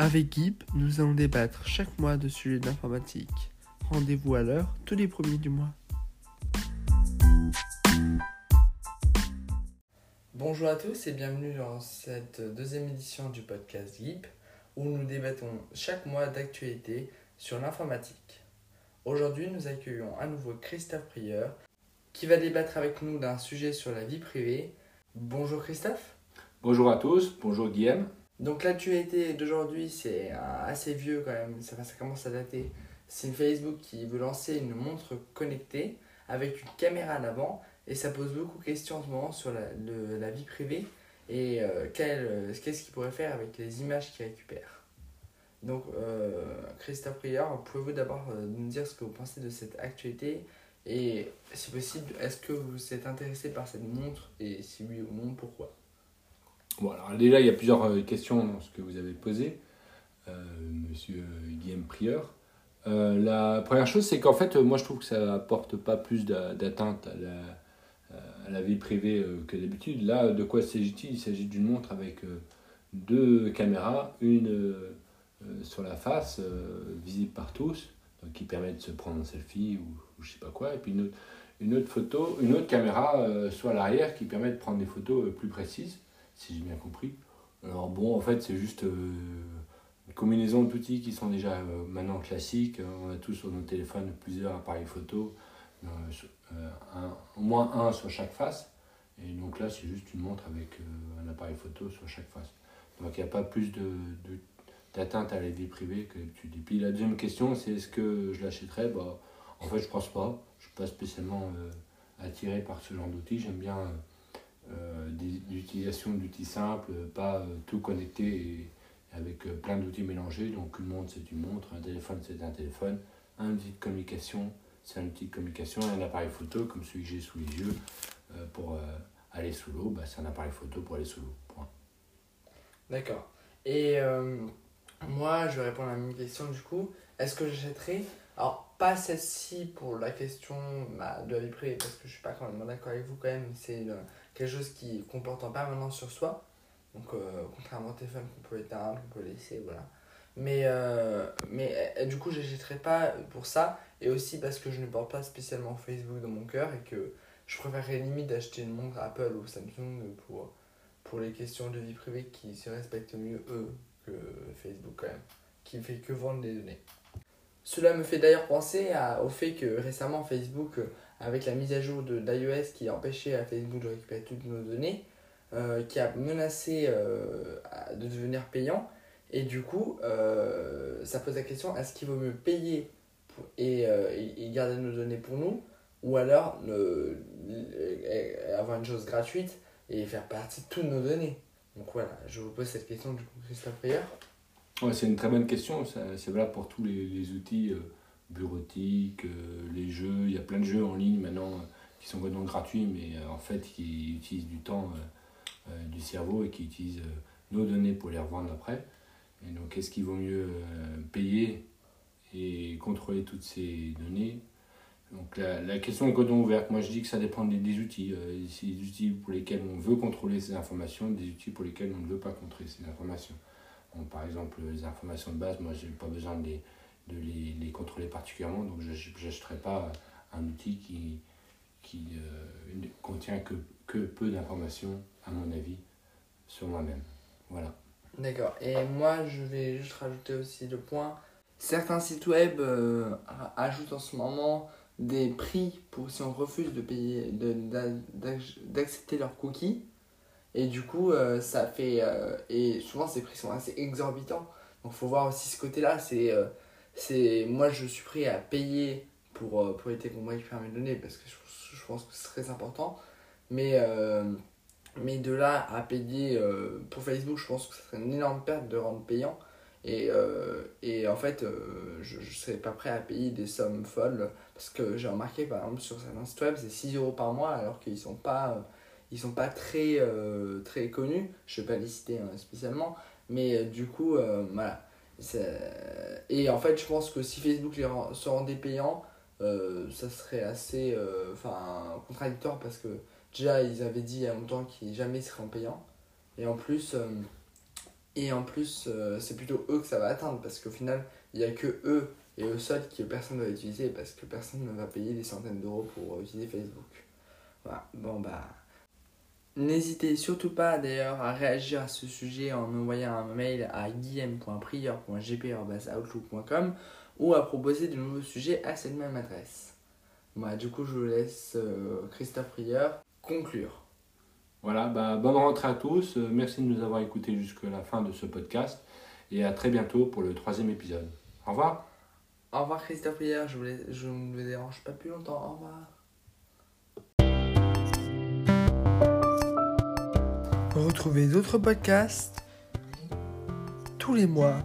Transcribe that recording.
Avec Guip, nous allons débattre chaque mois de sujets d'informatique. Rendez-vous à l'heure tous les premiers du mois. Bonjour à tous et bienvenue dans cette deuxième édition du podcast Guip où nous débattons chaque mois d'actualités sur l'informatique. Aujourd'hui, nous accueillons à nouveau Christophe Prieur qui va débattre avec nous d'un sujet sur la vie privée. Bonjour Christophe. Bonjour à tous, bonjour Guillaume. Donc l'actualité d'aujourd'hui, c'est assez vieux quand même, ça, commence à dater. C'est Facebook qui veut lancer une montre connectée avec une caméra à l'avant et ça pose beaucoup de questions en ce moment sur la, vie privée et euh, qu'est-ce qu'il pourrait faire avec les images qu'il récupère. Donc euh, Christophe pouvez-vous d'abord euh, nous dire ce que vous pensez de cette actualité et si possible, est-ce que vous êtes intéressé par cette montre et si oui ou non, pourquoi? Bon, déjà, il y a plusieurs euh, questions dans ce que vous avez posé, euh, monsieur Guillaume Prieur. Euh, la première chose, c'est qu'en fait, moi, je trouve que ça apporte pas plus d'atteinte à la, à la, vie privée que d'habitude. Là, de quoi s'agit-il? Il s'agit d'une montre avec deux caméras, une sur la face, visible par tous, qui permet de se prendre en selfie ou, ou je sais pas quoi, et puis une autre, une autre photo, une autre caméra soit à l'arrière qui permet de prendre des photos plus précises si j'ai bien compris. Alors bon, en fait, c'est juste euh, une combinaison d'outils qui sont déjà euh, maintenant classiques. On a tous sur nos téléphones plusieurs appareils photo, euh, au moins un sur chaque face. Et donc là, c'est juste une montre avec un appareil photo sur chaque face. Donc il n'y a pas plus de, d'atteinte à la vie privée que d'habitude. Et puis la deuxième question, c'est est-ce que je l'achèterais? Bah, En fait, je pense pas. Je ne suis pas spécialement attiré par ce genre d'outils. J'aime bien euh, d'outils simples, pas euh, tout connecté avec euh, plein d'outils mélangés. Donc une montre c'est une montre, un téléphone c'est un téléphone, un outil de communication c'est un outil de communication et un appareil photo comme celui que j'ai sous les yeux pour aller sous l'eau, bah, c'est un appareil photo pour aller sous l'eau. D'accord. Et moi je vais répondre à la même question du coup. Est-ce que j'achèterai? Alors pas celle-ci pour la question bah, de la vie privée parce que je suis pas quand même d'accord avec vous quand même. C'est quelque chose qui comporte en permanence sur soi. Donc, euh, contrairement au téléphone qu'on peut éteindre, qu'on peut laisser, voilà. Mais, euh, mais du coup, je n'achèterai pas pour ça. Et aussi parce que je ne porte pas spécialement Facebook dans mon cœur et que je préférerais limite d'acheter une montre Apple ou Samsung pour, pour les questions de vie privée qui se respectent mieux eux que Facebook quand même, qui fait que vendre des données. Cela me fait d'ailleurs penser au fait que récemment Facebook avec la mise à jour d'iOS qui a empêché à Facebook de récupérer toutes nos données, euh, qui a menacé euh, de devenir payant. Et du coup, euh, ça pose la question est-ce qu'il vaut mieux payer et, et, garder nos données pour nous ou alors avoir une chose gratuite et faire partie de toutes nos données? Donc voilà, je vous pose cette question du coup, Christophe Prieur. C'est une très bonne question, c'est valable pour tous les, outils bureautique, euh, les jeux, il y a plein de jeux en ligne maintenant euh, qui sont vraiment gratuits, mais euh, en fait qui utilisent du temps du cerveau et qui utilisent nos données pour les revendre après. Et donc, est-ce qu'il vaut mieux payer et contrôler toutes ces données? Donc, la, question est codon ouverte. Moi, je dis que ça dépend des, des outils. Euh, des outils pour lesquels on veut contrôler ces informations, des outils pour lesquels on ne veut pas contrôler ces informations. Par exemple, les informations de base, moi, je n'ai pas besoin de les de les, les, contrôler particulièrement. Donc je n'achèterai pas un outil qui, qui euh, ne contient que, que peu d'informations, à mon avis, sur moi-même. Voilà. D'accord. Et moi, je vais juste rajouter aussi le point. Certains sites web euh, ajoutent en ce moment des prix pour si on refuse de payer, d'accepter leurs cookies. Et du coup, euh, ça fait. et souvent, ces prix sont assez exorbitants. Donc, faut voir aussi ce côté-là. C'est c'est moi je suis prêt à payer pour, euh, pour éviter qu'on me récupère mes données parce que je, je, pense que c'est très important mais euh, mais de là à payer euh, pour Facebook je pense que ce serait une énorme perte de rendre payant et, et en fait je ne serais pas prêt à payer des sommes folles parce que j'ai remarqué par exemple sur certains sites web c'est 6 euros par mois alors qu'ils sont pas ils sont pas très très connus je vais pas les citer hein, spécialement mais du coup voilà et en fait, je pense que si Facebook se rendait payant, euh, ça serait assez euh, enfin contradictoire parce que déjà, ils avaient dit il y a longtemps qu'ils jamais seraient payants. Et en plus, Et en plus, euh, c'est plutôt eux que ça va atteindre parce qu'au final, il n'y a que eux et eux seuls que personne ne va utiliser parce que personne ne va payer des centaines d'euros pour utiliser Facebook. Voilà, bon bah. N'hésitez surtout pas d'ailleurs à réagir à ce sujet en envoyant un mail à guillaume.prieur.gp.outlook.com ou à proposer de nouveaux sujets à cette même adresse. Voilà, du coup, je vous laisse euh, Christophe Prieur conclure. Voilà, bah, bonne rentrée à tous. Euh, merci de nous avoir écoutés jusqu'à la fin de ce podcast. Et à très bientôt pour le troisième épisode. Au revoir. Au revoir Christophe Prieur, je, je ne vous dérange pas plus longtemps. Au revoir. Retrouvez d'autres podcasts tous les mois